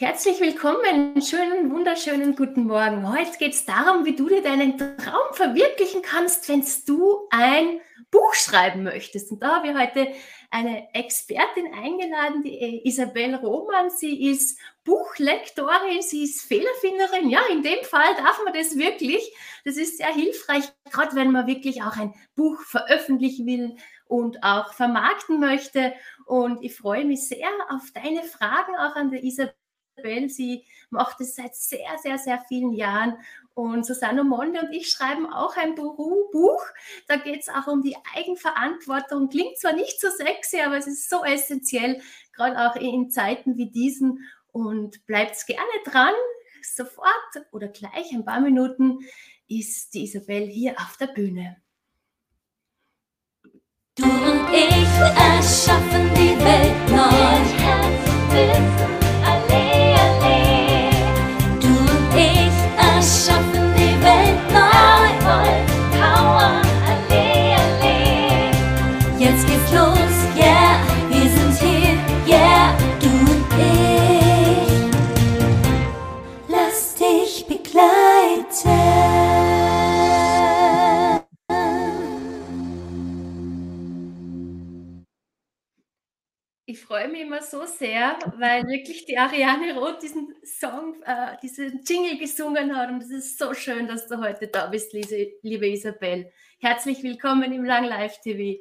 Herzlich willkommen, schönen, wunderschönen guten Morgen. Heute geht es darum, wie du dir deinen Traum verwirklichen kannst, wenn du ein Buch schreiben möchtest. Und da habe ich heute eine Expertin eingeladen, die Isabel Roman. Sie ist Buchlektorin, sie ist Fehlerfinderin. Ja, in dem Fall darf man das wirklich. Das ist sehr hilfreich, gerade wenn man wirklich auch ein Buch veröffentlichen will und auch vermarkten möchte. Und ich freue mich sehr auf deine Fragen auch an der Isabel. Sie macht es seit sehr, sehr, sehr vielen Jahren. Und Susanne Monde und ich schreiben auch ein Buch. Da geht es auch um die Eigenverantwortung. Klingt zwar nicht so sexy, aber es ist so essentiell, gerade auch in Zeiten wie diesen. Und bleibt gerne dran. Sofort oder gleich ein paar Minuten ist die Isabel hier auf der Bühne. Du und ich erschaffen die Welt neu. Immer so sehr, weil wirklich die Ariane Roth diesen Song, äh, diesen Jingle gesungen hat. Und es ist so schön, dass du heute da bist, liebe Isabel. Herzlich willkommen im Lang Live TV.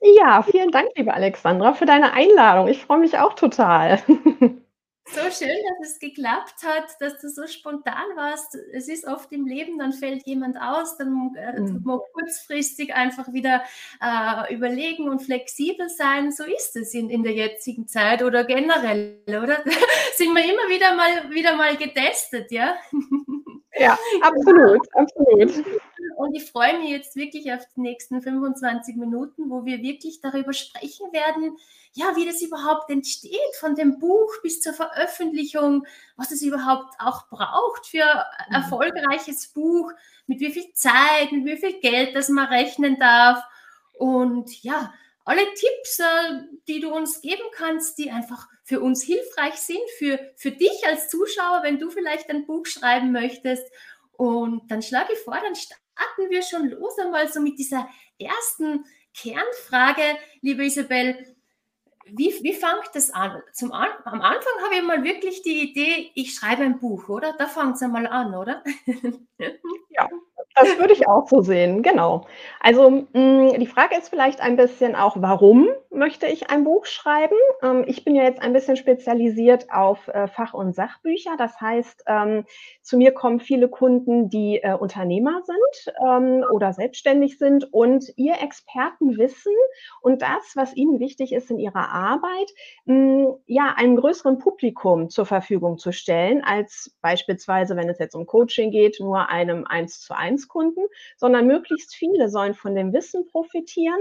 Ja, vielen Dank, liebe Alexandra, für deine Einladung. Ich freue mich auch total. So schön, dass es geklappt hat, dass du so spontan warst. Es ist oft im Leben, dann fällt jemand aus, dann äh, mhm. man kurzfristig einfach wieder äh, überlegen und flexibel sein. So ist es in, in der jetzigen Zeit oder generell, oder? Sind wir immer wieder mal wieder mal getestet, ja? Ja, absolut, absolut. Und ich freue mich jetzt wirklich auf die nächsten 25 Minuten, wo wir wirklich darüber sprechen werden, ja, wie das überhaupt entsteht, von dem Buch bis zur Veröffentlichung, was es überhaupt auch braucht für ein mhm. erfolgreiches Buch, mit wie viel Zeit, mit wie viel Geld, das man rechnen darf. Und ja, alle Tipps, äh, die du uns geben kannst, die einfach für uns hilfreich sind, für, für dich als Zuschauer, wenn du vielleicht ein Buch schreiben möchtest. Und dann schlage ich vor, dann starten wir schon los einmal so mit dieser ersten Kernfrage, liebe Isabel wie, wie fängt das an? Zum an? Am Anfang habe ich mal wirklich die Idee, ich schreibe ein Buch, oder? Da fängt es einmal an, oder? ja, das würde ich auch so sehen, genau. Also mh, mm, die Frage ist vielleicht ein bisschen auch, warum möchte ich ein Buch schreiben? Ähm, ich bin ja jetzt ein bisschen spezialisiert auf äh, Fach- und Sachbücher. Das heißt, ähm, zu mir kommen viele Kunden, die äh, Unternehmer sind ähm, oder selbstständig sind und ihr Expertenwissen und das, was ihnen wichtig ist in ihrer Arbeit, mh, mm, ja, einem größeren Publikum zur Verfügung zu stellen, als beispielsweise, wenn es jetzt um Coaching geht, nur einem 1 zu 1 Kunden, sondern möglichst viele sollen von dem Wissen profitieren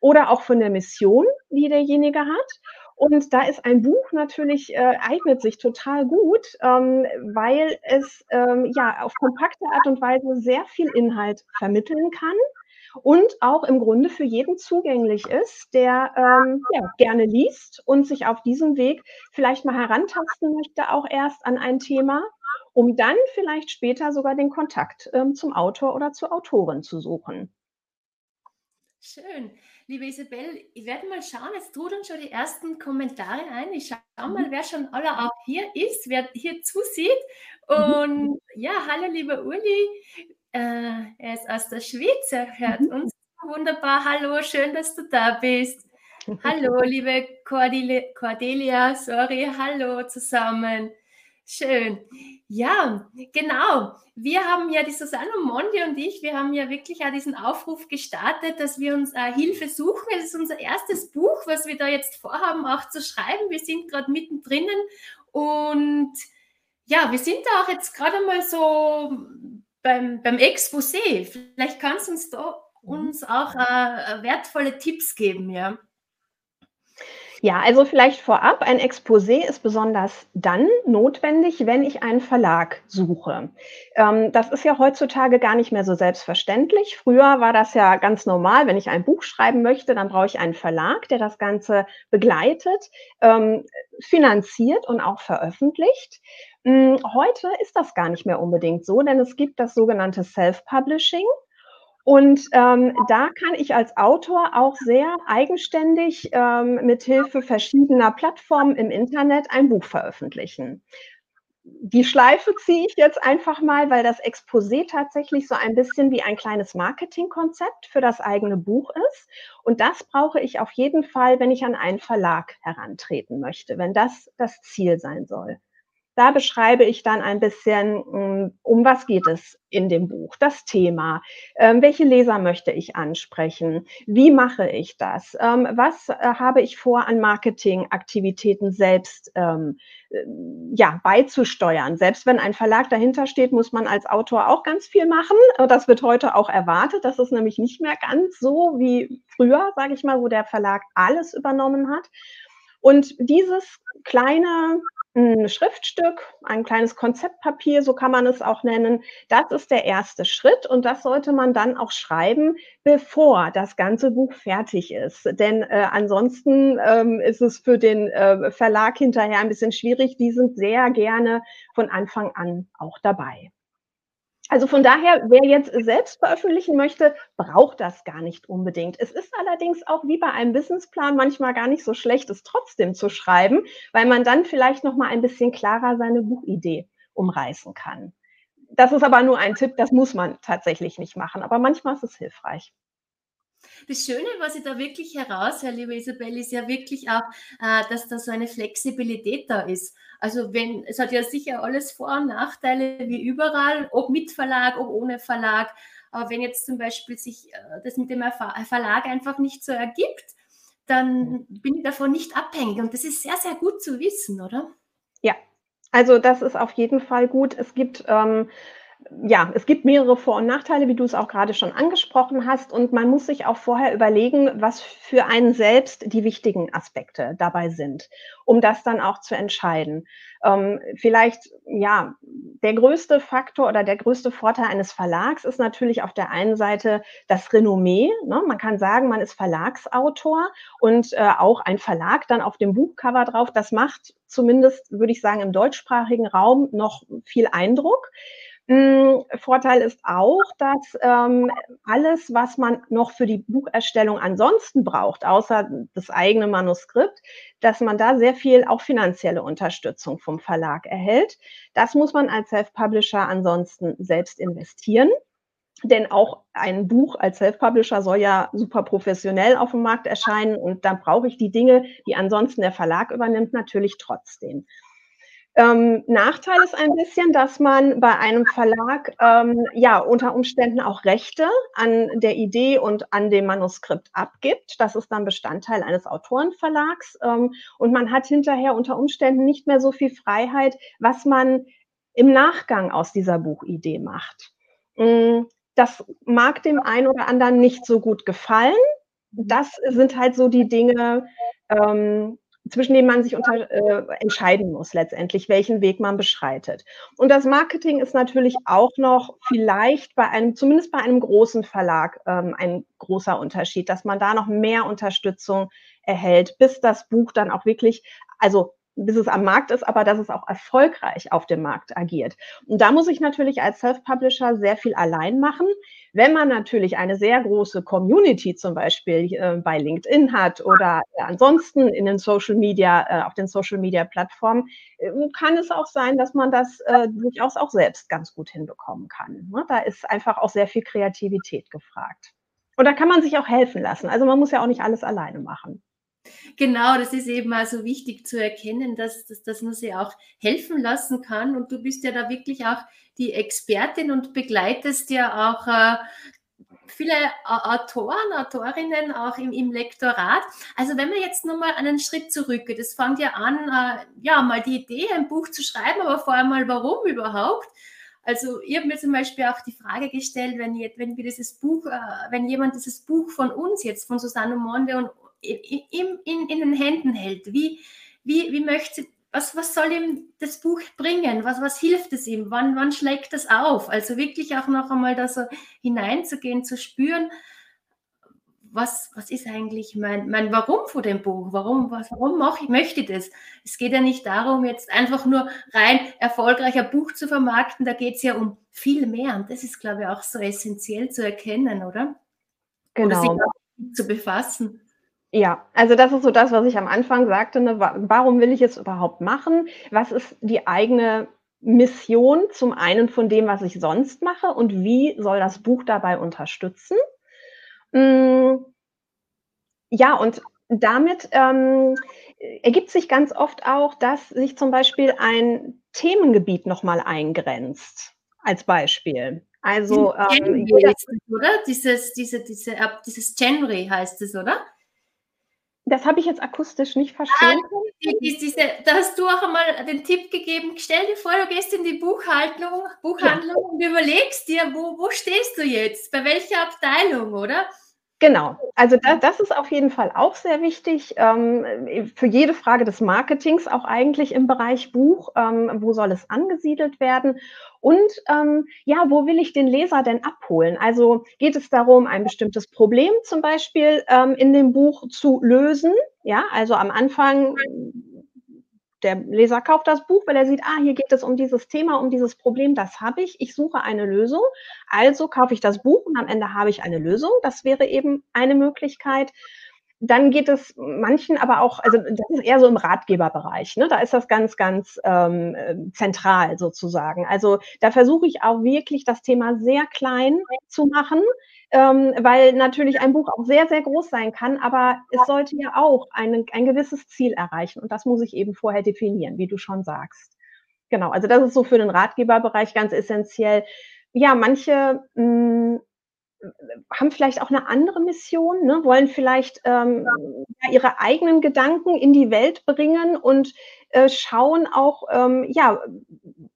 oder auch von der Mission, die derjenige hat. Und da ist ein Buch natürlich, äh, eignet sich total gut, ähm, weil es ähm, ja auf kompakte Art und Weise sehr viel Inhalt vermitteln kann und auch im Grunde für jeden zugänglich ist, der ähm, ja, gerne liest und sich auf diesem Weg vielleicht mal herantasten möchte, auch erst an ein Thema um dann vielleicht später sogar den Kontakt ähm, zum Autor oder zur Autorin zu suchen. Schön. Liebe Isabel, ich werde mal schauen, es tut uns schon die ersten Kommentare ein. Ich schaue mal, mhm. wer schon alle auch hier ist, wer hier zusieht. Mhm. Und ja, hallo, lieber Uli. Äh, er ist aus der Schweiz, er hört mhm. uns wunderbar. Hallo, schön, dass du da bist. Hallo, liebe Cordelia, Cordelia sorry, hallo zusammen. Schön. Ja, genau. Wir haben ja, die Susanne Mondi und ich, wir haben ja wirklich auch diesen Aufruf gestartet, dass wir uns äh, Hilfe suchen. Es ist unser erstes Buch, was wir da jetzt vorhaben, auch zu schreiben. Wir sind gerade mittendrin und ja, wir sind da auch jetzt gerade mal so beim, beim Exposé. Vielleicht kannst du uns da mhm. uns auch äh, wertvolle Tipps geben, ja. Ja, also vielleicht vorab, ein Exposé ist besonders dann notwendig, wenn ich einen Verlag suche. Ähm, das ist ja heutzutage gar nicht mehr so selbstverständlich. Früher war das ja ganz normal, wenn ich ein Buch schreiben möchte, dann brauche ich einen Verlag, der das Ganze begleitet. Ähm, finanziert und auch veröffentlicht. Hm, heute ist das gar nicht mehr unbedingt so, denn es gibt das sogenannte Self-Publishing. Und ähm, da kann ich als Autor auch sehr eigenständig ähm, mit Hilfe verschiedener Plattformen im Internet ein Buch veröffentlichen die Schleife ziehe ich jetzt einfach mal, weil das Exposé tatsächlich so ein bisschen wie ein kleines Marketingkonzept für das eigene Buch ist. Und das brauche ich auf jeden Fall, wenn ich an einen Verlag herantreten möchte, wenn das das Ziel sein soll. Da beschreibe ich dann ein bisschen, hm, um was geht es in dem Buch, das Thema, ähm, welche Leser möchte ich ansprechen, wie mache ich das, ähm, was äh, habe ich vor an Marketingaktivitäten selbst ähm, äh, ja, beizusteuern. Selbst wenn ein Verlag dahinter steht, muss man als Autor auch ganz viel machen. Das wird heute auch erwartet. Das ist nämlich nicht mehr ganz so wie früher, sage ich mal, wo der Verlag alles übernommen hat. Und dieses kleine ein Schriftstück, ein kleines Konzeptpapier, so kann man es auch nennen. Das ist der erste Schritt und das sollte man dann auch schreiben, bevor das ganze Buch fertig ist. Denn äh, ansonsten ähm, ist es für den äh, Verlag hinterher ein bisschen schwierig. Die sind sehr gerne von Anfang an auch dabei. Also von daher, wer jetzt selbst veröffentlichen möchte, braucht das gar nicht unbedingt. Es ist allerdings auch wie bei einem Businessplan manchmal gar nicht so schlecht, es trotzdem zu schreiben, weil man dann vielleicht noch mal ein bisschen klarer seine Buchidee umreißen kann. Das ist aber nur ein Tipp, das muss man tatsächlich nicht machen, aber manchmal ist es hilfreich. Das Schöne, was ich da wirklich heraushöre, liebe Isabel, ist ja wirklich auch, äh, dass da so eine Flexibilität da ist. Also wenn, es hat ja sicher alles Vor- und Nachteile wie überall, ob mit Verlag, ob ohne Verlag. Aber wenn jetzt zum Beispiel sich äh, das mit dem Verlag einfach nicht so ergibt, dann bin ich davon nicht abhängig. Und das ist sehr, sehr gut zu wissen, oder? Ja, also das ist auf jeden Fall gut. Es gibt ähm, ja, es gibt mehrere Vor- und Nachteile, wie du es auch gerade schon angesprochen hast. Und man muss sich auch vorher überlegen, was für einen selbst die wichtigen Aspekte dabei sind, um das dann auch zu entscheiden. Ähm, vielleicht, ja, der größte Faktor oder der größte Vorteil eines Verlags ist natürlich auf der einen Seite das Renommee. Ne? Man kann sagen, man ist Verlagsautor und äh, auch ein Verlag dann auf dem Buchcover drauf. Das macht zumindest, würde ich sagen, im deutschsprachigen Raum noch viel Eindruck. Hm, Vorteil ist auch, dass ähm, alles, was man noch für die Bucherstellung ansonsten braucht, außer das eigene Manuskript, dass man da sehr viel auch finanzielle Unterstützung vom Verlag erhält. Das muss man als Self-Publisher ansonsten selbst investieren. Denn auch ein Buch als Self-Publisher soll ja super professionell auf dem Markt erscheinen und dann brauche ich die Dinge, die ansonsten der Verlag übernimmt, natürlich trotzdem. Ähm, Nachteil ist ein bisschen, dass man bei einem Verlag ähm, ja unter Umständen auch Rechte an der Idee und an dem Manuskript abgibt. Das ist dann Bestandteil eines Autorenverlags. Ähm, und man hat hinterher unter Umständen nicht mehr so viel Freiheit, was man im Nachgang aus dieser Buchidee macht. Mm, das mag dem einen oder anderen nicht so gut gefallen. Das sind halt so die Dinge, ähm, zwischen denen man sich unter, äh, entscheiden muss letztendlich, welchen Weg man beschreitet. Und das Marketing ist natürlich auch noch vielleicht bei einem, zumindest bei einem großen Verlag, ähm, ein großer Unterschied, dass man da noch mehr Unterstützung erhält, bis das Buch dann auch wirklich, also bis es am Markt ist, aber dass es auch erfolgreich auf dem Markt agiert. Und da muss ich natürlich als Self-Publisher sehr viel allein machen. Wenn man natürlich eine sehr große Community zum Beispiel äh, bei LinkedIn hat oder äh, ansonsten in den Social Media, äh, auf den Social Media Plattformen, äh, kann es auch sein, dass man das äh, durchaus auch selbst ganz gut hinbekommen kann. Ne? Da ist einfach auch sehr viel Kreativität gefragt. Und da kann man sich auch helfen lassen. Also man muss ja auch nicht alles alleine machen. Genau, das ist eben also wichtig zu erkennen, dass, dass, man sie auch helfen lassen kann. Und du bist ja da wirklich auch die Expertin und begleitest ja auch äh, viele Autoren, Autorinnen auch im, im, Lektorat. Also wenn man jetzt nochmal einen Schritt zurückgeht, das fängt ja an, äh, ja, mal die Idee, ein Buch zu schreiben, aber vor allem mal, warum überhaupt? Also ich habe mir zum Beispiel auch die Frage gestellt, wenn, wenn wir dieses Buch, äh, wenn jemand dieses Buch von uns jetzt, von Susanne Monde und in, in, in den Händen hält. Wie, wie, wie möchte, was, was soll ihm das Buch bringen? Was, was hilft es ihm? Wann, wann schlägt es auf? Also wirklich auch noch einmal da so hineinzugehen, zu spüren, was, was ist eigentlich mein, mein Warum von dem Buch? Warum, was, warum mache ich, möchte ich das? Es geht ja nicht darum, jetzt einfach nur rein erfolgreicher Buch zu vermarkten, da geht es ja um viel mehr. Und das ist, glaube ich, auch so essentiell zu erkennen, oder? Genau. Oder sich zu befassen. Ja, also das ist so das, was ich am Anfang sagte. Ne? Warum will ich es überhaupt machen? Was ist die eigene Mission zum einen von dem, was ich sonst mache und wie soll das Buch dabei unterstützen? Hm, ja, und damit ähm, ergibt sich ganz oft auch, dass sich zum Beispiel ein Themengebiet nochmal eingrenzt, als Beispiel. Also, ähm, jeder, oder? Dieses, diese, diese, dieses Genre heißt es, oder? Das habe ich jetzt akustisch nicht verstanden. Ah, diese, da hast du auch einmal den Tipp gegeben, stell dir vor, du gehst in die Buchhaltung, Buchhandlung ja. und überlegst dir, wo, wo stehst du jetzt, bei welcher Abteilung, oder? Genau, also da, das ist auf jeden Fall auch sehr wichtig ähm, für jede Frage des Marketings, auch eigentlich im Bereich Buch. Ähm, wo soll es angesiedelt werden? Und ähm, ja, wo will ich den Leser denn abholen? Also geht es darum, ein bestimmtes Problem zum Beispiel ähm, in dem Buch zu lösen? Ja, also am Anfang der Leser kauft das Buch, weil er sieht, ah, hier geht es um dieses Thema, um dieses Problem, das habe ich. Ich suche eine Lösung. Also kaufe ich das Buch und am Ende habe ich eine Lösung. Das wäre eben eine Möglichkeit. Dann geht es manchen aber auch, also das ist eher so im Ratgeberbereich. Ne? Da ist das ganz, ganz ähm, zentral sozusagen. Also da versuche ich auch wirklich das Thema sehr klein zu machen, ähm, weil natürlich ein Buch auch sehr, sehr groß sein kann, aber es sollte ja auch ein, ein gewisses Ziel erreichen und das muss ich eben vorher definieren, wie du schon sagst. Genau, also das ist so für den Ratgeberbereich ganz essentiell. Ja, manche mh, hm, haben vielleicht auch eine andere Mission, ne, wollen vielleicht ähm, ja, ihre eigenen Gedanken in die Welt bringen und äh, schauen auch, ähm, ja,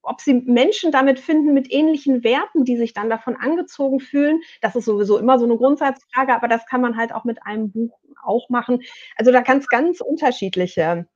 ob sie Menschen damit finden mit ähnlichen Werten, die sich dann davon angezogen fühlen. Das ist sowieso immer so eine Grundsatzfrage, aber das kann man halt auch mit einem Buch auch machen. Also da kann es ganz unterschiedliche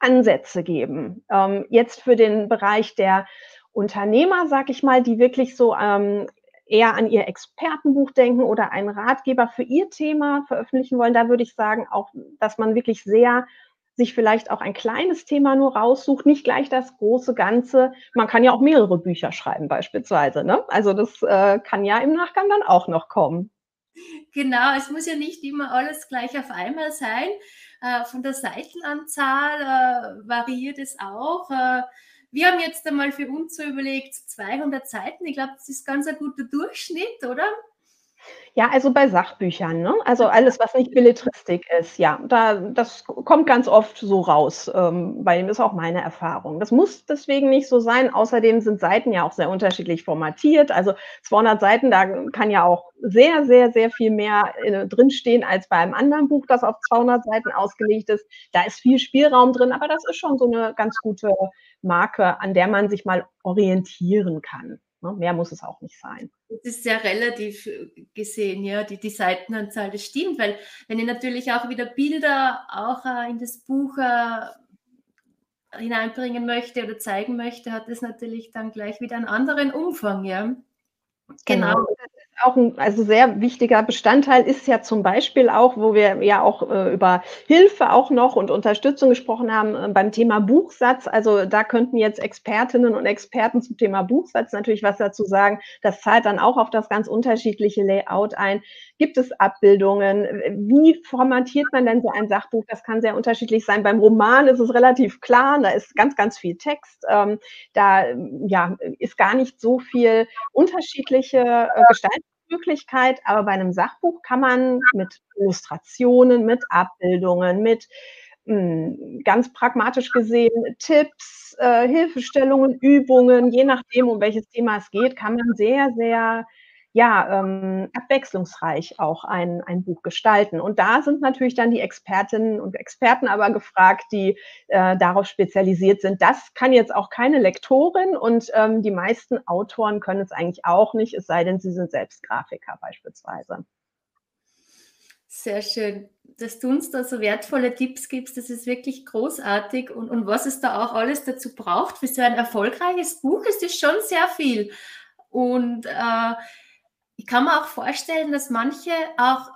Ansätze geben. Ähm, jetzt für den Bereich der Unternehmer, sag ich mal, die wirklich so ähm, eher an ihr Expertenbuch denken oder einen Ratgeber für ihr Thema veröffentlichen wollen, da würde ich sagen auch, dass man wirklich sehr sich vielleicht auch ein kleines Thema nur raussucht, nicht gleich das große Ganze. Man kann ja auch mehrere Bücher schreiben beispielsweise. Ne? Also das äh, kann ja im Nachgang dann auch noch kommen. Genau, es muss ja nicht immer alles gleich auf einmal sein. Äh, von der Seitenanzahl äh, variiert es auch. Wir haben jetzt einmal für uns so überlegt, 200 Seiten. Ich glaube, das ist ganz ein guter Durchschnitt, oder? Ja, also bei Sachbüchern, ne? Also alles, was nicht Belletristik ist, ja, da das kommt ganz oft so raus, ähm, bei dem ist auch meine Erfahrung. Das muss deswegen nicht so sein. Außerdem sind Seiten ja auch sehr unterschiedlich formatiert. Also 200 Seiten, da kann ja auch sehr, sehr, sehr viel mehr äh, drinstehen als bei einem anderen Buch, das auf 200 Seiten ausgelegt ist. Da ist viel Spielraum drin, aber das ist schon so eine ganz gute Marke, an der man sich mal orientieren kann. Ne? Mehr muss es auch nicht sein. Das ist sehr relativ äh, gesehen, ja, die, die Seitenanzahl, das stimmt, weil wenn ich natürlich auch wieder Bilder auch äh, in das Buch äh, hineinbringen möchte oder zeigen möchte, hat das natürlich dann gleich wieder einen anderen Umfang, ja. Genau. genau auch ein also sehr wichtiger Bestandteil ist ja zum Beispiel auch, wo wir ja auch äh, über Hilfe auch noch und Unterstützung gesprochen haben, äh, beim Thema Buchsatz. Also da könnten jetzt Expertinnen und Experten zum Thema Buchsatz natürlich was dazu sagen. Das zahlt dann auch auf das ganz unterschiedliche Layout ein. Gibt es Abbildungen? Wie formatiert man denn so ein Sachbuch? Das kann sehr unterschiedlich sein. Beim Roman ist es relativ klar, da ist ganz, ganz viel Text. Ähm, da ja, ist gar nicht so viel unterschiedliche äh, Gestaltungsmöglichkeit, aber bei einem Sachbuch kann man mit Illustrationen, mit Abbildungen, mit hm, ganz pragmatisch gesehen Tipps, äh, Hilfestellungen, Übungen, je nachdem, um welches Thema es geht, kann man sehr, sehr ja, ähm, abwechslungsreich auch ein, ein Buch gestalten. Und da sind natürlich dann die Expertinnen und Experten aber gefragt, die äh, darauf spezialisiert sind. Das kann jetzt auch keine Lektorin und ähm, die meisten Autoren können es eigentlich auch nicht, es sei denn, sie sind selbst Grafiker beispielsweise. Sehr schön, dass du uns da so wertvolle Tipps gibst. Das ist wirklich großartig. Und, und was es da auch alles dazu braucht für so ein erfolgreiches Buch, ist es schon sehr viel. Und äh, ich kann mir auch vorstellen, dass manche auch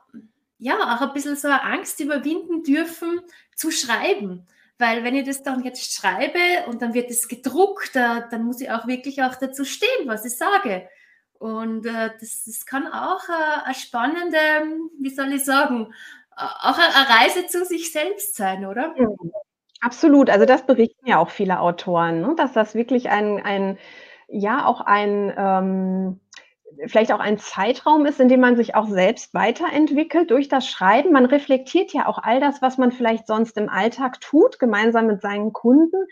ja, auch ein bisschen so eine Angst überwinden dürfen, zu schreiben. Weil wenn ich das dann jetzt schreibe und dann wird es gedruckt, dann muss ich auch wirklich auch dazu stehen, was ich sage. Und äh, das, das kann auch äh, eine spannende, wie soll ich sagen, auch eine Reise zu sich selbst sein, oder? Mhm. Absolut. Also das berichten ja auch viele Autoren, ne? dass das wirklich ein, ein ja auch ein ähm, vielleicht auch ein Zeitraum ist, in dem man sich auch selbst weiterentwickelt durch das Schreiben. Man reflektiert ja auch all das, was man vielleicht sonst im Alltag tut, gemeinsam mit seinen Kunden,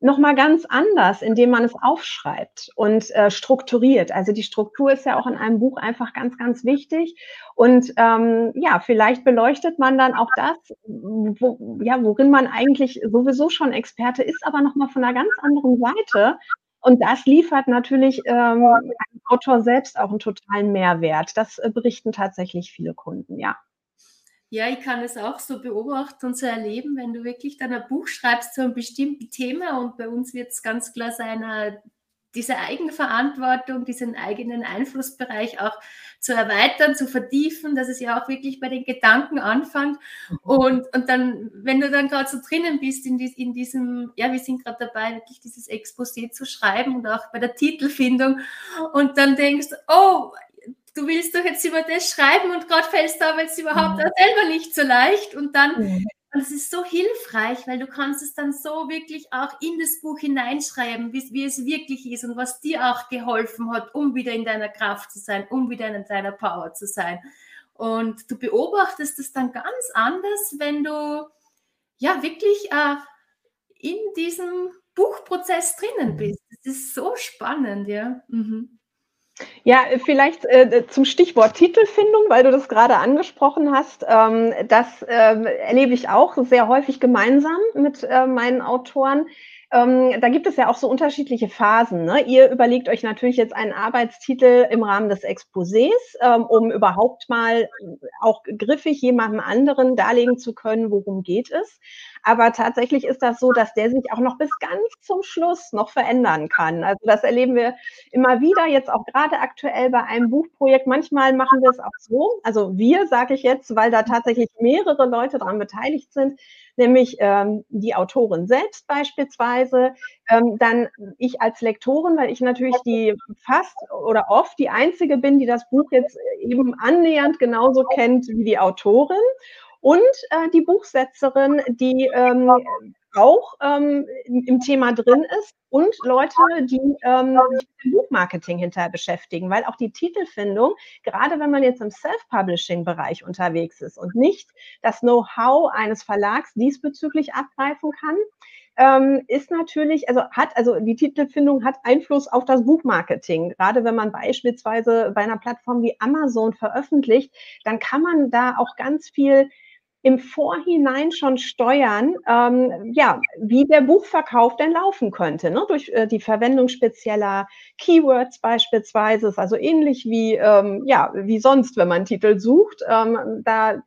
nochmal ganz anders, indem man es aufschreibt und äh, strukturiert. Also die Struktur ist ja auch in einem Buch einfach ganz, ganz wichtig. Und ähm, ja, vielleicht beleuchtet man dann auch das, wo, ja, worin man eigentlich sowieso schon Experte ist, aber nochmal von einer ganz anderen Seite. Und das liefert natürlich ähm, einem Autor selbst auch einen totalen Mehrwert. Das äh, berichten tatsächlich viele Kunden, ja. Ja, ich kann es auch so beobachten und so erleben, wenn du wirklich dann ein Buch schreibst zu einem bestimmten Thema und bei uns wird es ganz klar sein, diese Eigenverantwortung, diesen eigenen Einflussbereich auch zu erweitern, zu vertiefen, dass es ja auch wirklich bei den Gedanken anfängt. Mhm. Und, und dann, wenn du dann gerade so drinnen bist in, die, in diesem, ja, wir sind gerade dabei, wirklich dieses Exposé zu schreiben und auch bei der Titelfindung und dann denkst, oh, du willst doch jetzt über das schreiben und gerade fällst du aber jetzt überhaupt mhm. selber nicht so leicht und dann mhm. Und es ist so hilfreich, weil du kannst es dann so wirklich auch in das Buch hineinschreiben, wie, wie, es wirklich ist und was dir auch geholfen hat, um wieder in deiner Kraft zu sein, um wieder in deiner Power zu sein. Und du beobachtest es dann ganz anders, wenn du ja wirklich äh, in diesem Buchprozess drinnen mhm. bist. Das ist so spannend, ja. Mhm. Ja, vielleicht äh, zum Stichwort Titelfindung, weil du das gerade angesprochen hast. Ähm, das äh, erlebe ich auch sehr häufig gemeinsam mit äh, meinen Autoren. Ähm, da gibt es ja auch so unterschiedliche Phasen. Ne? Ihr überlegt euch natürlich jetzt einen Arbeitstitel im Rahmen des Exposés, ähm, um überhaupt mal auch griffig jemandem anderen darlegen zu können, worum geht es. Aber tatsächlich ist das so, dass der sich auch noch bis ganz zum Schluss noch verändern kann. Also das erleben wir immer wieder, jetzt auch gerade aktuell bei einem Buchprojekt. Manchmal machen wir es auch so, also wir, sage ich jetzt, weil da tatsächlich mehrere Leute daran beteiligt sind, nämlich ähm, die Autorin selbst beispielsweise, ähm, dann ich als Lektorin, weil ich natürlich die fast oder oft die einzige bin, die das Buch jetzt eben annähernd genauso kennt wie die Autorin und äh, die Buchsetzerin, die ähm, auch ähm, im Thema drin ist und Leute, die ähm, im Buchmarketing hinterher beschäftigen, weil auch die Titelfindung, gerade wenn man jetzt im Self-Publishing-Bereich unterwegs ist und nicht das Know-how eines Verlags diesbezüglich abgreifen kann, ähm, ist natürlich, also hat, also die Titelfindung hat Einfluss auf das Buchmarketing. Gerade wenn man beispielsweise bei einer Plattform wie Amazon veröffentlicht, dann kann man da auch ganz viel im Vorhinein schon steuern, ähm, ja, wie der Buchverkauf denn laufen könnte, ne? durch äh, die Verwendung spezieller Keywords beispielsweise, ist also ähnlich wie, ähm, ja, wie sonst, wenn man Titel sucht. Ähm, da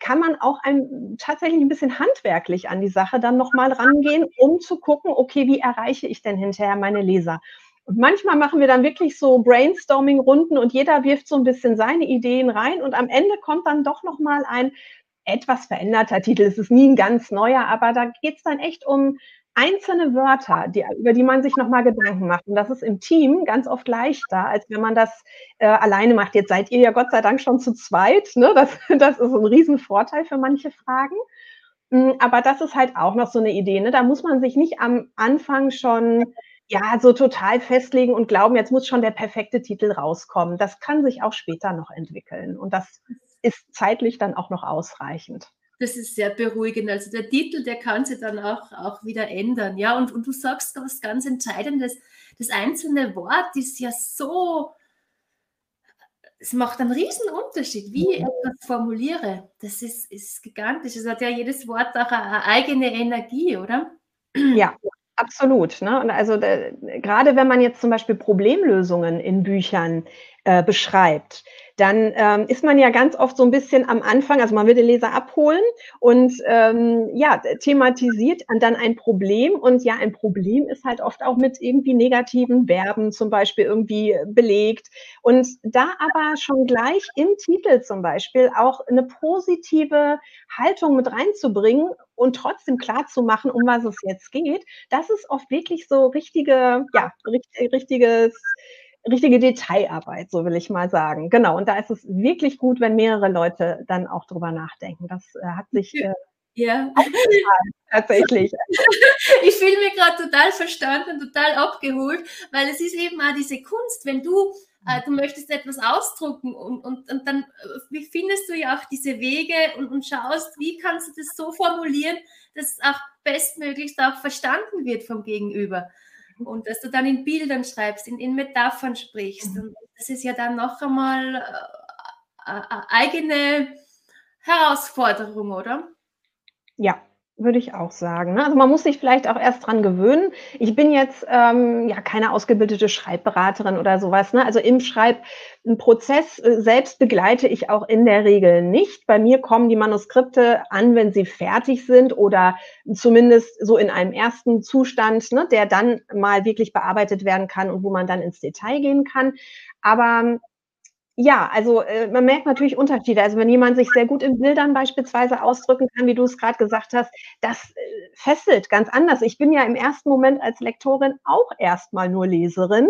kann man auch ein, tatsächlich ein bisschen handwerklich an die Sache dann nochmal rangehen, um zu gucken, okay, wie erreiche ich denn hinterher meine Leser? Und manchmal machen wir dann wirklich so Brainstorming-Runden und jeder wirft so ein bisschen seine Ideen rein und am Ende kommt dann doch nochmal ein etwas veränderter Titel. Es ist nie ein ganz neuer, aber da geht es dann echt um einzelne Wörter, die, über die man sich nochmal Gedanken macht. Und das ist im Team ganz oft leichter, als wenn man das äh, alleine macht. Jetzt seid ihr ja Gott sei Dank schon zu zweit. Ne? Das, das ist ein Riesenvorteil für manche Fragen. Hm, aber das ist halt auch noch so eine Idee. Ne? Da muss man sich nicht am Anfang schon ja so total festlegen und glauben, jetzt muss schon der perfekte Titel rauskommen. Das kann sich auch später noch entwickeln. Und das ist zeitlich dann auch noch ausreichend. Das ist sehr beruhigend. Also der Titel, der kann sich dann auch, auch wieder ändern. Ja, und, und du sagst was ganz Entscheidendes. Das einzelne Wort ist ja so, es macht einen riesen Unterschied, wie ich etwas formuliere. Das ist, ist gigantisch. Es hat ja jedes Wort auch eine eigene Energie, oder? Ja, Absolut. Ne? Und also da, gerade wenn man jetzt zum Beispiel Problemlösungen in Büchern äh, beschreibt, dann ähm, ist man ja ganz oft so ein bisschen am Anfang, also man will den Leser abholen und ähm, ja, thematisiert dann ein Problem. Und ja, ein Problem ist halt oft auch mit irgendwie negativen Verben zum Beispiel irgendwie belegt. Und da aber schon gleich im Titel zum Beispiel auch eine positive Haltung mit reinzubringen und trotzdem klar zu machen, um was es jetzt geht, das ist oft wirklich so richtige, ja, richtiges richtige Detailarbeit, so will ich mal sagen. Genau. Und da ist es wirklich gut, wenn mehrere Leute dann auch drüber nachdenken. Das äh, hat sich äh, ja. tatsächlich. ich fühle mich gerade total verstanden, total abgeholt, weil es ist eben auch diese Kunst, wenn du äh, du möchtest etwas ausdrucken und, und, und dann wie findest du ja auch diese Wege und, und schaust, wie kannst du das so formulieren, dass es auch bestmöglichst auch verstanden wird vom Gegenüber und dass du dann in Bildern schreibst, in, in Metaphern sprichst. Mhm. Und das ist ja dann noch einmal äh, eine äh, eigene Herausforderung, oder? Ja, würde ich auch sagen. Ne? Also man muss sich vielleicht auch erst dran gewöhnen. Ich bin jetzt ähm, ja keine ausgebildete Schreibberaterin oder sowas. Ne? Also im Schreibprozess äh, selbst begleite ich auch in der Regel nicht. Bei mir kommen die Manuskripte an, wenn sie fertig sind oder zumindest so in einem ersten Zustand, ne, der dann mal wirklich bearbeitet werden kann und wo man dann ins Detail gehen kann. Aber ja, also äh, man merkt natürlich Unterschiede. Also wenn jemand sich sehr gut in Bildern beispielsweise ausdrücken kann, wie du es gerade gesagt hast, das äh, fesselt ganz anders. Ich bin ja im ersten Moment als Lektorin auch erstmal nur Leserin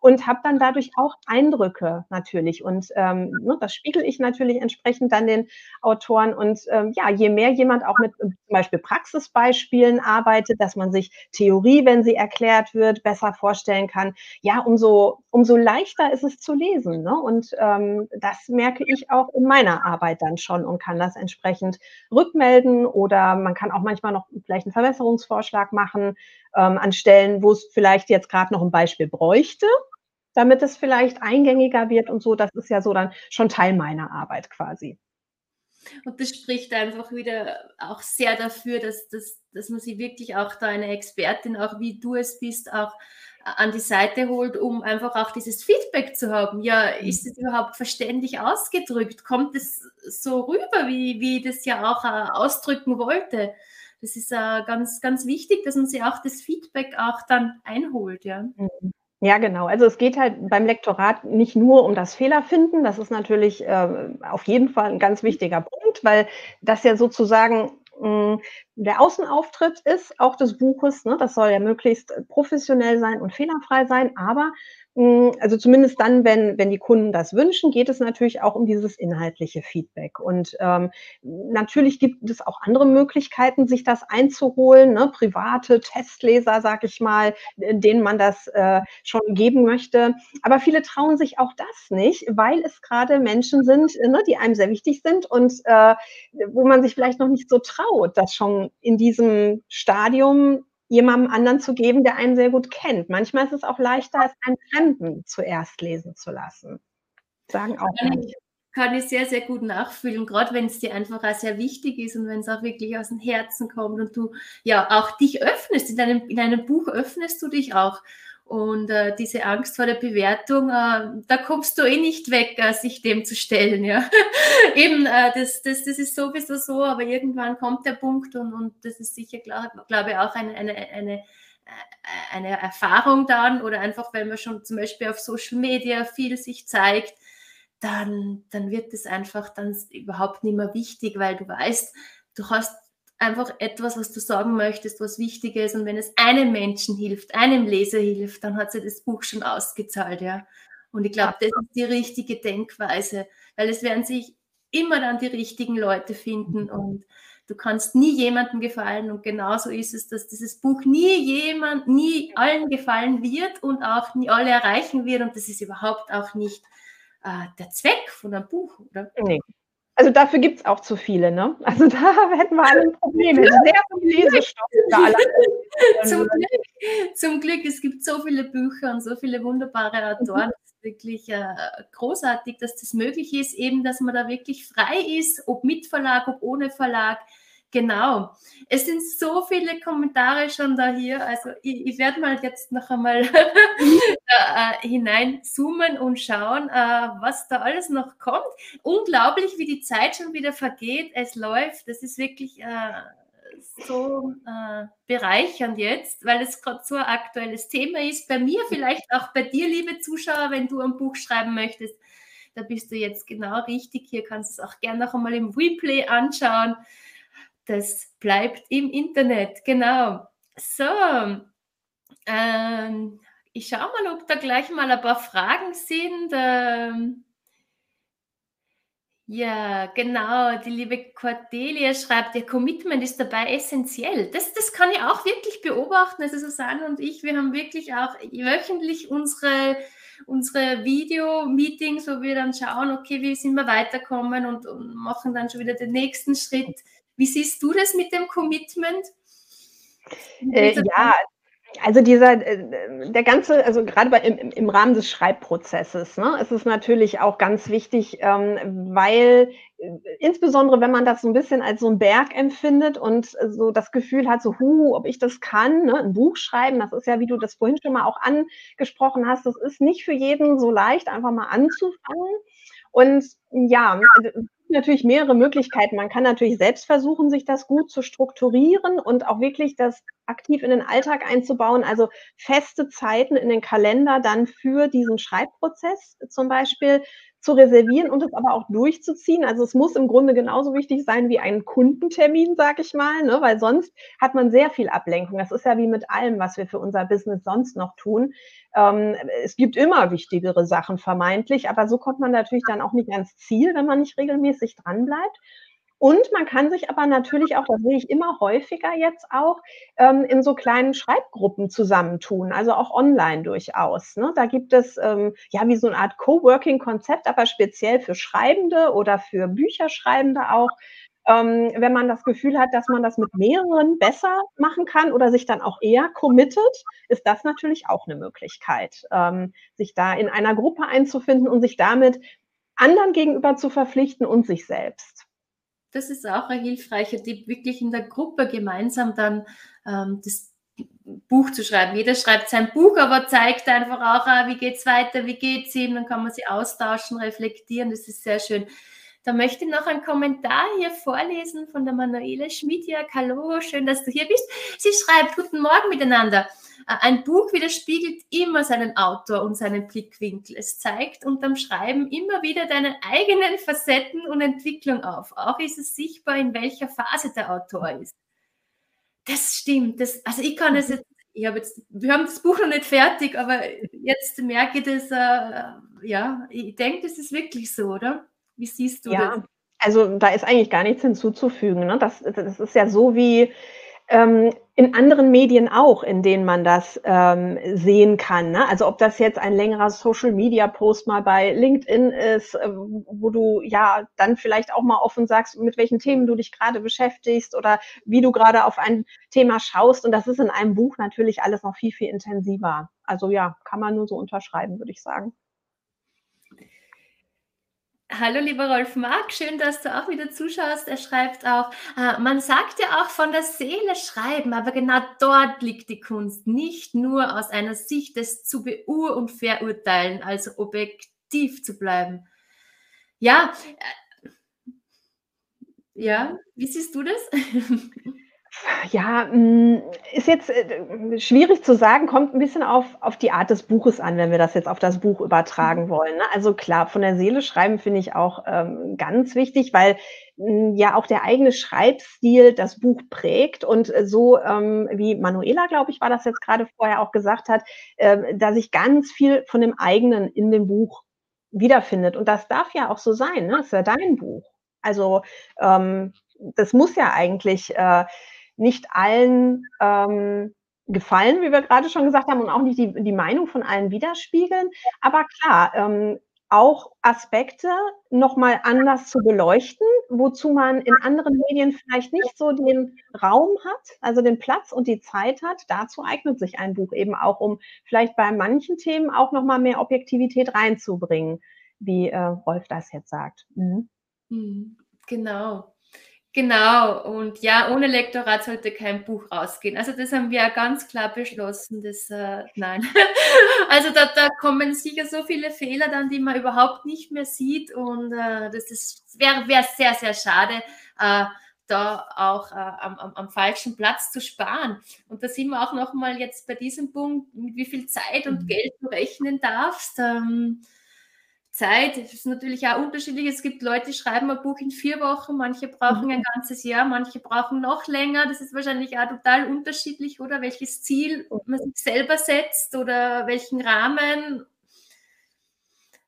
und habe dann dadurch auch Eindrücke natürlich. Und ähm, ne, das spiegel ich natürlich entsprechend dann den Autoren. Und ähm, ja, je mehr jemand auch mit zum Beispiel Praxisbeispielen arbeitet, dass man sich Theorie, wenn sie erklärt wird, besser vorstellen kann, ja, umso, umso leichter ist es zu lesen. Ne? Und ähm, das merke ich auch in meiner Arbeit dann schon und kann das entsprechend rückmelden oder man kann auch manchmal noch vielleicht einen Verbesserungsvorschlag machen ähm, an Stellen, wo es vielleicht jetzt gerade noch ein Beispiel bräuchte, damit es vielleicht eingängiger wird und so. Das ist ja so dann schon Teil meiner Arbeit quasi. Und das spricht einfach wieder auch sehr dafür, dass, dass, dass man sie wirklich auch da eine Expertin, auch wie du es bist, auch an die Seite holt, um einfach auch dieses Feedback zu haben. Ja, ist es überhaupt verständlich ausgedrückt? Kommt es so rüber, wie, wie ich das ja auch äh, ausdrücken wollte? Das ist äh, ganz, ganz wichtig, dass man sich auch das Feedback auch dann einholt, ja. Mhm. Ja, genau. Also es geht halt beim Lektorat nicht nur um das Fehlerfinden. Das ist natürlich äh, auf jeden Fall ein ganz wichtiger Punkt, weil das ja sozusagen mh, hm, der Außenauftritt ist, auch des Buches. Ne? Das soll ja möglichst professionell sein und fehlerfrei sein. Aber also zumindest dann, wenn, wenn die Kunden das wünschen, geht es natürlich auch um dieses inhaltliche Feedback. Und ähm, natürlich gibt es auch andere Möglichkeiten, sich das einzuholen, ne? private Testleser, sag ich mal, denen man das äh, schon geben möchte. Aber viele trauen sich auch das nicht, weil es gerade Menschen sind, ne, die einem sehr wichtig sind und äh, wo man sich vielleicht noch nicht so traut, das schon in diesem Stadium jemandem anderen zu geben, der einen sehr gut kennt. Manchmal ist es auch leichter, es einen Fremden zuerst lesen zu lassen. Sagen auch kann ich, kann ich sehr, sehr gut nachfühlen, gerade wenn es dir einfach auch sehr wichtig ist und wenn es auch wirklich aus dem Herzen kommt und du ja auch dich öffnest. In deinem, in einem Buch öffnest du dich auch. Und äh, diese Angst vor der Bewertung, äh, da kommst du eh nicht weg, äh, sich dem zu stellen. Ja. Eben, äh, das, das, das ist sowieso so, aber irgendwann kommt der Punkt und, und das ist sicher, glaube glaub ich, auch eine, eine, eine, äh, eine Erfahrung dann oder einfach, weil man schon zum Beispiel auf Social Media viel sich zeigt, dann, dann wird es einfach dann überhaupt nicht mehr wichtig, weil du weißt, du hast einfach etwas, was du sagen möchtest, was wichtig ist. Und wenn es einem Menschen hilft, einem Leser hilft, dann hat sich das Buch schon ausgezahlt, ja. Und ich glaube, das ist die richtige Denkweise, weil es werden sich immer dann die richtigen Leute finden mhm. und du kannst nie jemandem gefallen und genauso ist es, dass dieses Buch nie jemand, nie allen gefallen wird und auch nie alle erreichen wird und das ist überhaupt auch nicht äh, der Zweck von einem Buch, oder? Nee, also dafür gibt es auch zu viele, ne? Also da hätten wir alle ein Problem. Sehr viel Lesestoff zum, Glück, zum Glück, es gibt so viele Bücher und so viele wunderbare Autoren. Es ist wirklich äh, großartig, dass das möglich ist, eben, dass man da wirklich frei ist, ob mit Verlag, ob ohne Verlag, Genau. Es sind so viele Kommentare schon da hier. Also ich, ich werde mal jetzt noch einmal äh, hineinzoomen und schauen, äh, was da alles noch kommt. Unglaublich, wie die Zeit schon wieder vergeht. Es läuft. Das ist wirklich äh, so äh, bereichernd jetzt, weil es gerade so ein aktuelles Thema ist. Bei mir, vielleicht auch bei dir, liebe Zuschauer, wenn du ein Buch schreiben möchtest. Da bist du jetzt genau richtig. Hier kannst du es auch gerne noch einmal im Replay anschauen das bleibt im Internet, genau. So, ähm, ich schaue mal, ob da gleich mal ein paar Fragen sind. Ähm, ja, genau. Die liebe Cordelia schreibt, der Commitment ist dabei essentiell. Das, das kann ich auch wirklich beobachten. Also Susanne und ich, wir haben wirklich auch wöchentlich unsere, unsere Video-Meetings, wo wir dann schauen, okay, wie sind wir weiterkommen und, und machen dann schon wieder den nächsten Schritt. Wie siehst du das mit dem Commitment? Äh, ja, also dieser, äh, der ganze, also gerade bei, im, im Rahmen des Schreibprozesses, ne, ist es natürlich auch ganz wichtig, ähm, weil äh, insbesondere wenn man das so ein bisschen als so ein Berg empfindet und so das Gefühl hat, so, hu, ob ich das kann, ne, ein Buch schreiben, das ist ja, wie du das vorhin schon mal auch angesprochen hast, das ist nicht für jeden so leicht, einfach mal anzufangen. Und ja, also natürlich mehrere Möglichkeiten. Man kann natürlich selbst versuchen, sich das gut zu strukturieren und auch wirklich das aktiv in den Alltag einzubauen. Also feste Zeiten in den Kalender dann für diesen Schreibprozess zum Beispiel zu reservieren und es aber auch durchzuziehen. Also es muss im Grunde genauso wichtig sein wie ein Kundentermin, sag ich mal, ne? weil sonst hat man sehr viel Ablenkung. Das ist ja wie mit allem, was wir für unser Business sonst noch tun. Ähm, es gibt immer wichtigere Sachen vermeintlich, aber so kommt man natürlich dann auch nicht ans Ziel, wenn man nicht regelmäßig dranbleibt. Und man kann sich aber natürlich auch, das sehe ich immer häufiger jetzt auch, ähm, in so kleinen Schreibgruppen zusammentun, also auch online durchaus. Ne? Da gibt es ähm, ja wie so eine Art Coworking-Konzept, aber speziell für Schreibende oder für Bücherschreibende auch. Ähm, wenn man das Gefühl hat, dass man das mit mehreren besser machen kann oder sich dann auch eher committet, ist das natürlich auch eine Möglichkeit, ähm, sich da in einer Gruppe einzufinden und sich damit anderen gegenüber zu verpflichten und sich selbst das ist auch ein hilfreicher Tipp, wirklich in der Gruppe gemeinsam dann ähm, das Buch zu schreiben. Jeder schreibt sein Buch, aber zeigt einfach auch, ah, wie geht es weiter, wie geht es ihm, dann kann man sie austauschen, reflektieren, das ist sehr schön. Da möchte ich noch einen Kommentar hier vorlesen von der Manuela Schmidjak. Hallo, schön, dass du hier bist. Sie schreibt, guten Morgen miteinander. Ein Buch widerspiegelt immer seinen Autor und seinen Blickwinkel. Es zeigt unterm Schreiben immer wieder deine eigenen Facetten und Entwicklung auf. Auch ist es sichtbar, in welcher Phase der Autor ist. Das stimmt. Das, also ich kann es jetzt, ich habe jetzt, wir haben das Buch noch nicht fertig, aber jetzt merke ich das, äh, ja, ich denke, das ist wirklich so, oder? Wie siehst du ja, das? Also da ist eigentlich gar nichts hinzuzufügen. Ne? Das, das ist ja so wie ähm, in anderen Medien auch, in denen man das ähm, sehen kann. Ne? Also ob das jetzt ein längerer Social-Media-Post mal bei LinkedIn ist, äh, wo du ja dann vielleicht auch mal offen sagst, mit welchen Themen du dich gerade beschäftigst oder wie du gerade auf ein Thema schaust. Und das ist in einem Buch natürlich alles noch viel, viel intensiver. Also ja, kann man nur so unterschreiben, würde ich sagen. Hallo lieber Rolf Mark, schön, dass du auch wieder zuschaust. Er schreibt auch, äh, man sagt ja auch von der Seele schreiben, aber genau dort liegt die Kunst, nicht nur aus einer Sicht des zu beur- und verurteilen, also objektiv zu bleiben. Ja, äh, ja, wie siehst du das? Ja, hm, ist jetzt äh, schwierig zu sagen, kommt ein bisschen auf auf die Art des Buches an, wenn wir das jetzt auf das Buch übertragen mhm. wollen, ne? Also klar, von der Seele schreiben finde ich auch, ähm, ganz wichtig, weil, hm, ja auch der eigene Schreibstil das Buch prägt und, äh, so, ähm, wie Manuela, glaube ich, war das jetzt gerade vorher auch gesagt hat, ähm, dass sich ganz viel von dem eigenen in dem Buch wiederfindet. Und das darf ja auch so sein, ne? Das ist ja dein Buch. Also, ähm, das muss ja eigentlich, äh nicht allen ähm, gefallen, wie wir gerade schon gesagt haben, und auch nicht die, die Meinung von allen widerspiegeln. Aber klar, ähm, auch Aspekte nochmal anders zu beleuchten, wozu man in anderen Medien vielleicht nicht so den Raum hat, also den Platz und die Zeit hat. Dazu eignet sich ein Buch eben auch, um vielleicht bei manchen Themen auch nochmal mehr Objektivität reinzubringen, wie äh, Rolf das jetzt sagt. Mhm. mhm. Genau. Genau, und ja, ohne Lektorat sollte kein Buch rausgehen. Also das haben wir ja ganz klar beschlossen. Das, äh, nein. also da, da, kommen sicher so viele Fehler dann, die man überhaupt nicht mehr sieht. Und äh, das, das wäre wär sehr, sehr schade, äh, da auch äh, am, am, am, falschen Platz zu sparen. Und da sind wir auch nochmal jetzt bei diesem Punkt, mit wie viel Zeit und mhm. Geld du rechnen darfst. Ähm, Zeit ist natürlich auch unterschiedlich. Es gibt Leute, die schreiben ein Buch in vier Wochen, manche brauchen mhm. ein ganzes Jahr, manche brauchen noch länger. Das ist wahrscheinlich auch total unterschiedlich, oder welches Ziel man sich selber setzt oder welchen Rahmen.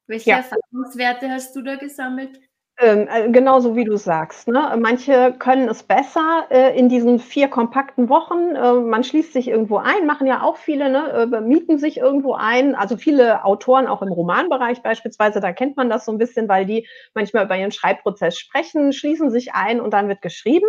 Welche ja. Erfahrungswerte hast du da gesammelt? Ähm, äh, genauso wie du sagst. Ne? Manche können es besser äh, in diesen vier kompakten Wochen. Äh, man schließt sich irgendwo ein, machen ja auch viele, ne? äh, mieten sich irgendwo ein. Also viele Autoren, auch im Romanbereich beispielsweise, da kennt man das so ein bisschen, weil die manchmal über ihren Schreibprozess sprechen, schließen sich ein und dann wird geschrieben.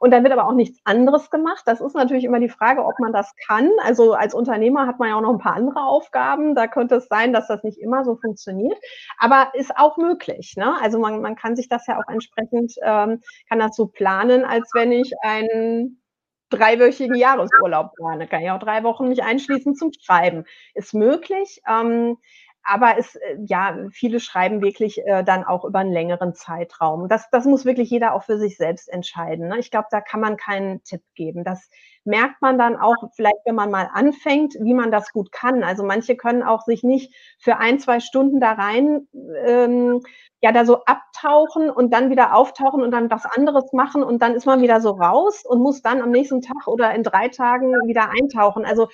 Und dann wird aber auch nichts anderes gemacht. Das ist natürlich immer die Frage, ob man das kann. Also als Unternehmer hat man ja auch noch ein paar andere Aufgaben. Da könnte es sein, dass das nicht immer so funktioniert. Aber ist auch möglich. Ne? Also man, man kann sich das ja auch entsprechend, ähm, kann das so planen, als wenn ich einen dreiwöchigen Jahresurlaub plane. Kann ich auch drei Wochen mich einschließen zum Schreiben. Ist möglich. Ähm, aber es, äh, ja, viele schreiben wirklich äh, dann auch über einen längeren Zeitraum. Das, das muss wirklich jeder auch für sich selbst entscheiden. Ne? Ich glaube, da kann man keinen Tipp geben. Das merkt man dann auch vielleicht, wenn man mal anfängt, wie man das gut kann. Also manche können auch sich nicht für ein, zwei Stunden da rein, ähm, ja, da so abtauchen und dann wieder auftauchen und dann was anderes machen und dann ist man wieder so raus und muss dann am nächsten Tag oder in drei Tagen wieder eintauchen. Also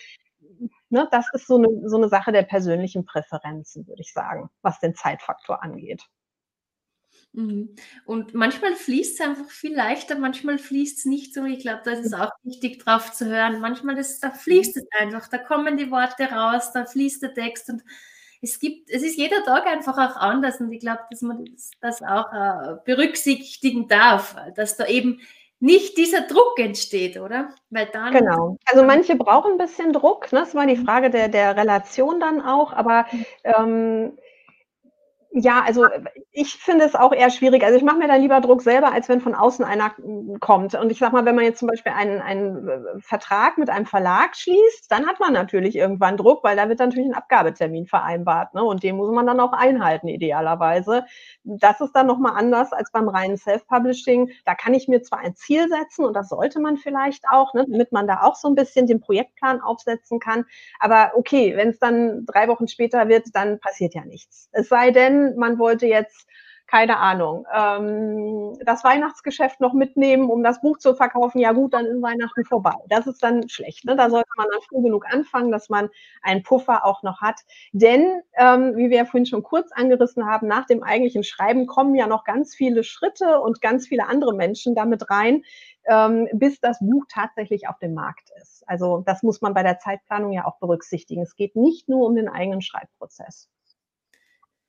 ne, das ist so eine, so eine Sache der persönlichen Präferenzen, würde ich sagen, was den Zeitfaktor angeht. Mhm. Und manchmal fließt es einfach viel leichter, manchmal fließt es nicht so. Ich glaube, da ist es auch wichtig, drauf zu hören. Manchmal ist, da fließt es einfach, da kommen die Worte raus, da fließt der Text und es gibt, es ist jeder Tag einfach auch anders und ich glaube, dass man das, das auch äh, berücksichtigen darf, dass da eben nicht dieser Druck entsteht, oder? Weil dann genau. Also manche brauchen ein bisschen Druck. Ne? Das war die Frage der, der Relation dann auch. Aber mhm. ähm, ja, also ich finde es auch eher schwierig. Also ich mache mir da lieber Druck selber, als wenn von außen einer hm, kommt. Und ich sag mal, wenn man jetzt zum Beispiel einen, einen äh, Vertrag mit einem Verlag schließt, dann hat man natürlich irgendwann Druck, weil da wird natürlich ein Abgabetermin vereinbart. Ne? Und den muss man dann auch einhalten, idealerweise. Das ist dann nochmal anders als beim reinen Self-Publishing. Da kann ich mir zwar ein Ziel setzen und das sollte man vielleicht auch, ne, damit man da auch so ein bisschen den Projektplan aufsetzen kann. Aber okay, wenn es dann drei Wochen später wird, dann passiert ja nichts. Es sei denn, man wollte jetzt keine Ahnung, ähm, das Weihnachtsgeschäft noch mitnehmen, um das Buch zu verkaufen, ja gut, dann ist Weihnachten vorbei. Das ist dann schlecht. Ne? Da sollte man dann früh genug anfangen, dass man einen Puffer auch noch hat. Denn, ähm, wie wir vorhin schon kurz angerissen haben, nach dem eigentlichen Schreiben kommen ja noch ganz viele Schritte und ganz viele andere Menschen damit rein, ähm, bis das Buch tatsächlich auf dem Markt ist. Also das muss man bei der Zeitplanung ja auch berücksichtigen. Es geht nicht nur um den eigenen Schreibprozess.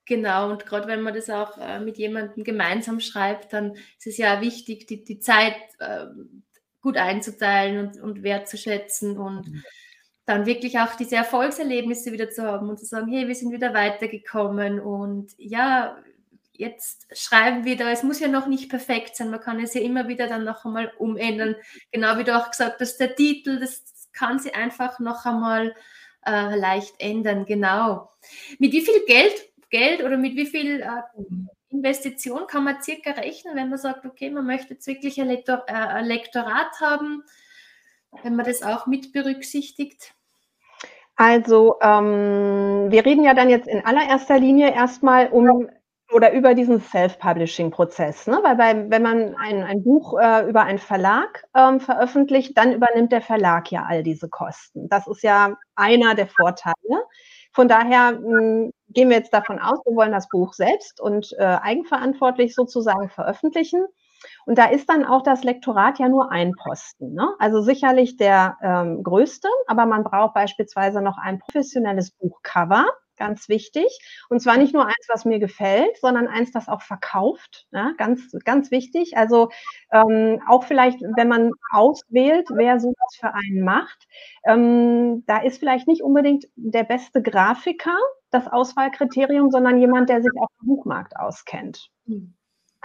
Genau, und gerade wenn man das auch äh, mit jemandem gemeinsam schreibt, dann ist es ja wichtig, die, die Zeit äh, gut einzuteilen und, und wertzuschätzen und mhm. dann wirklich auch diese Erfolgserlebnisse wieder zu haben und zu sagen, hey, wir sind wieder weitergekommen und ja, jetzt schreiben wir da, es muss ja noch nicht perfekt sein, man kann es ja immer wieder dann noch einmal umändern. Genau wie du auch gesagt hast, der Titel, das kann sie einfach noch einmal äh, leicht ändern, genau. Mit wie viel Geld Geld oder mit wie viel äh, Investition kann man circa rechnen, wenn man sagt, okay, man möchte jetzt wirklich ein, Lektor, äh, ein Lektorat haben, wenn man das auch mit berücksichtigt? Also ähm, wir reden ja dann jetzt in allererster Linie erstmal um oder über diesen Self-Publishing-Prozess, ne? weil bei, wenn man ein, ein Buch äh, über einen Verlag ähm, veröffentlicht, dann übernimmt der Verlag ja all diese Kosten. Das ist ja einer der Vorteile. Von daher mh, hm, gehen wir jetzt davon aus, wir wollen das Buch selbst und äh, eigenverantwortlich sozusagen veröffentlichen. Und da ist dann auch das Lektorat ja nur ein Posten. Ne? Also sicherlich der ähm, größte, aber man braucht beispielsweise noch ein professionelles Buchcover ganz wichtig. Und zwar nicht nur eins, was mir gefällt, sondern eins, das auch verkauft. Ja, ganz, ganz wichtig. Also ähm, auch vielleicht, wenn man auswählt, wer sowas für einen macht, ähm, da ist vielleicht nicht unbedingt der beste Grafiker das Auswahlkriterium, sondern jemand, der sich auf dem Buchmarkt auskennt. Mhm.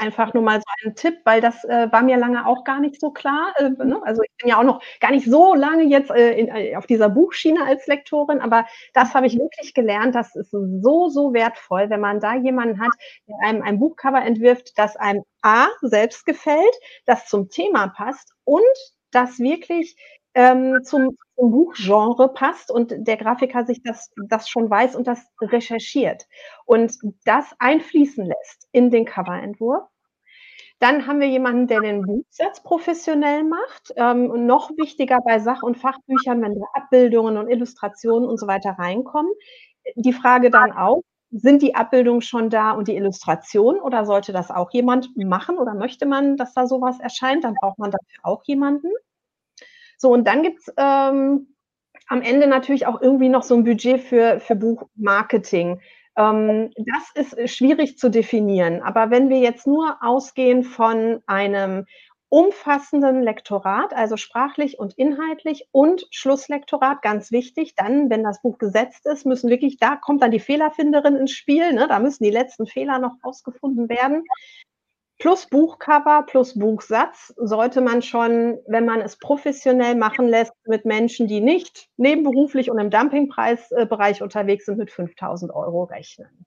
Einfach nur mal so ein Tipp, weil das äh, war mir lange auch gar nicht so klar. Äh, ne? Also ich bin ja auch noch gar nicht so lange jetzt äh, in, äh, auf dieser Buchschiene als Lektorin, aber das habe ich wirklich gelernt. Das ist so, so wertvoll, wenn man da jemanden hat, der einem ein Buchcover entwirft, das einem A selbst gefällt, das zum Thema passt und das wirklich ähm, zum, zum Buchgenre passt und der Grafiker sich das, das schon weiß und das recherchiert und das einfließen lässt in den Coverentwurf. Dann haben wir jemanden, der den Buchsatz professionell macht. Ähm, und noch wichtiger bei Sach- und Fachbüchern, wenn da Abbildungen und Illustrationen und so weiter reinkommen. Die Frage dann auch, sind die Abbildungen schon da und die Illustration oder sollte das auch jemand machen oder möchte man, dass da sowas erscheint? Dann braucht man dafür auch jemanden. So, und dann gibt es ähm, am Ende natürlich auch irgendwie noch so ein Budget für, für Buchmarketing. Ähm, das ist schwierig zu definieren. Aber wenn wir jetzt nur ausgehen von einem umfassenden Lektorat, also sprachlich und inhaltlich und Schlusslektorat, ganz wichtig. Dann, wenn das Buch gesetzt ist, müssen wirklich, da kommt dann die Fehlerfinderin ins Spiel. Ne? Da müssen die letzten Fehler noch ausgefunden werden plus Buchcover, plus Buchsatz sollte man schon, wenn man es professionell machen lässt, mit Menschen, die nicht nebenberuflich und im Dumpingpreisbereich unterwegs sind, mit 5000 Euro rechnen.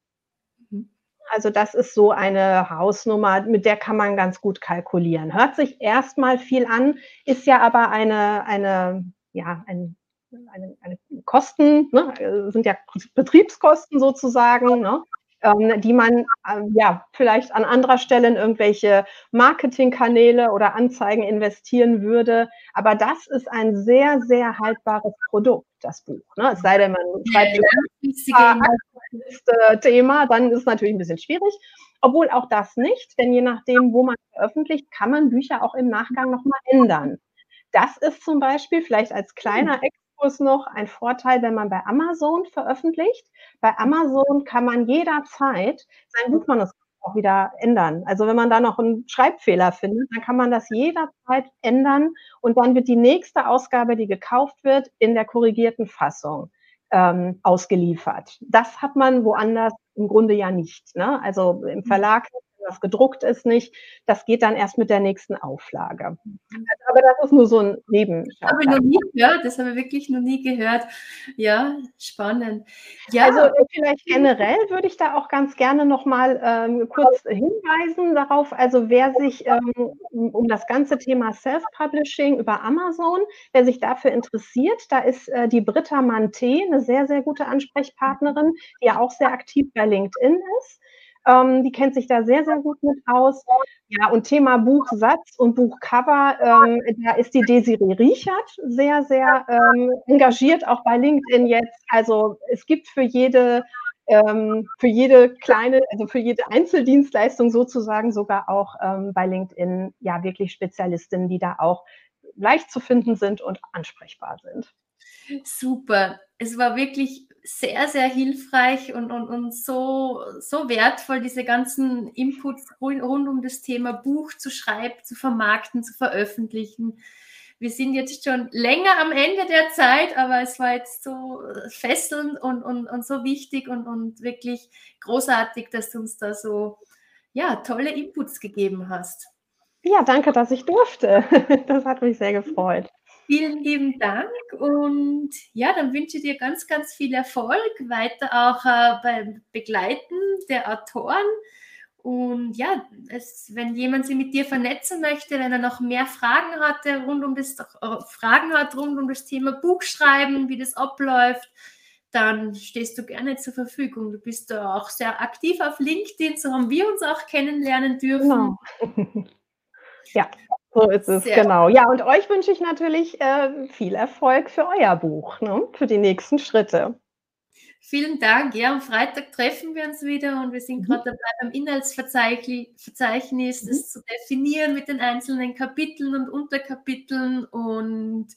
Mhm. Also das ist so eine Hausnummer, mit der kann man ganz gut kalkulieren. Hört sich erstmal viel an, ist ja aber eine, eine, ja, ein, eine, eine Kosten, ne, sind ja Betriebskosten sozusagen. Ne? Ähm, die man ähm, ja vielleicht an anderer Stelle in irgendwelche Marketingkanäle oder Anzeigen investieren würde. Aber das ist ein sehr, sehr haltbares Produkt, das Buch. Ne? Es sei denn, man schreibt ja, ja. Thema, dann ist es natürlich ein bisschen schwierig. Obwohl auch das nicht, denn je nachdem, wo man veröffentlicht, kann man Bücher auch im Nachgang nochmal ändern. Das ist zum Beispiel vielleicht als kleiner Ex Kurs noch ein Vorteil, wenn man bei Amazon veröffentlicht. Bei Amazon kann man jederzeit sein Buchmanuskript auch wieder ändern. Also wenn man da noch einen Schreibfehler findet, dann kann man das jederzeit ändern und dann wird die nächste Ausgabe, die gekauft wird, in der korrigierten Fassung ähm, ausgeliefert. Das hat man woanders im Grunde ja nicht. Ne? Also im mhm. Verlag was gedruckt ist nicht. Das geht dann erst mit der nächsten Auflage. Mhm. aber das ist nur so ein Nebenschauplatz. Habe ich noch nie gehört, das habe ich wirklich noch nie gehört. Ja, spannend. Ja. Also äh, vielleicht generell würde ich da auch ganz gerne noch mal ähm, kurz hinweisen darauf, also wer sich ähm, um das ganze Thema Self-Publishing über Amazon, wer sich dafür interessiert, da ist äh, die Britta Manté eine sehr, sehr gute Ansprechpartnerin, die ja auch sehr aktiv bei LinkedIn ist. Ähm, die kennt sich da sehr, sehr gut mit aus. Ja, und Thema Buchsatz und Buchcover, ähm, da ist die Desiree Riechert sehr, sehr ähm, engagiert, auch bei LinkedIn jetzt. Also es gibt für jede, ähm, für jede kleine, also für jede Einzeldienstleistung sozusagen sogar auch ähm, bei LinkedIn ja wirklich Spezialistinnen, die da auch leicht zu finden sind und ansprechbar sind. Super. Es war wirklich sehr, sehr hilfreich und, und, und so, so wertvoll, diese ganzen Inputs rund um das Thema Buch zu schreiben, zu vermarkten, zu veröffentlichen. Wir sind jetzt schon länger am Ende der Zeit, aber es war jetzt so fesselnd und, und, und so wichtig und, und wirklich großartig, dass du uns da so ja, tolle Inputs gegeben hast. Ja, danke, dass ich durfte. Das hat mich sehr gefreut. Vielen lieben Dank und ja, dann wünsche ich dir ganz, ganz viel Erfolg weiter auch äh, beim Begleiten der Autoren. Und ja, es, wenn jemand sich mit dir vernetzen möchte, wenn er noch mehr Fragen hatte rund um das äh, Fragen hat rund um das Thema Buchschreiben, wie das abläuft, dann stehst du gerne zur Verfügung. Du bist da auch sehr aktiv auf LinkedIn, so haben wir uns auch kennenlernen dürfen. Genau. ja. So ist es, Sehr genau. Ja, und euch wünsche ich natürlich äh, viel Erfolg für euer Buch, ne? für die nächsten Schritte. Vielen Dank. Ja, am Freitag treffen wir uns wieder und wir sind mhm. gerade dabei, beim Inhaltsverzeichnis mhm. das zu definieren mit den einzelnen Kapiteln und Unterkapiteln. Und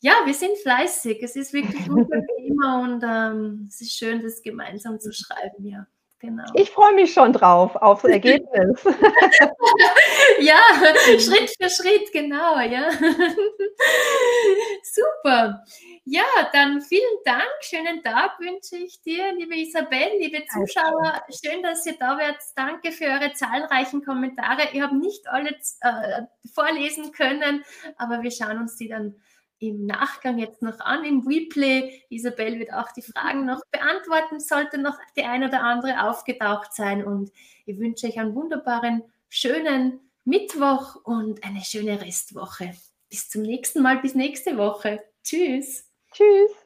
ja, wir sind fleißig. Es ist wirklich unser Thema und ähm, es ist schön, das gemeinsam zu schreiben. Ja, Genau. Ich freue mich schon drauf, aufs Ergebnis. ja, Schritt für Schritt, genau, ja. Super. Ja, dann vielen Dank, schönen Tag wünsche ich dir, liebe Isabel, liebe Zuschauer. Schön, dass ihr da wart. Danke für eure zahlreichen Kommentare. Ich habe nicht alle äh, vorlesen können, aber wir schauen uns die dann im Nachgang jetzt noch an im Replay. Isabel wird auch die Fragen noch beantworten, sollte noch die ein oder andere aufgetaucht sein. Und ich wünsche euch einen wunderbaren, schönen Mittwoch und eine schöne Restwoche. Bis zum nächsten Mal, bis nächste Woche. Tschüss. Tschüss.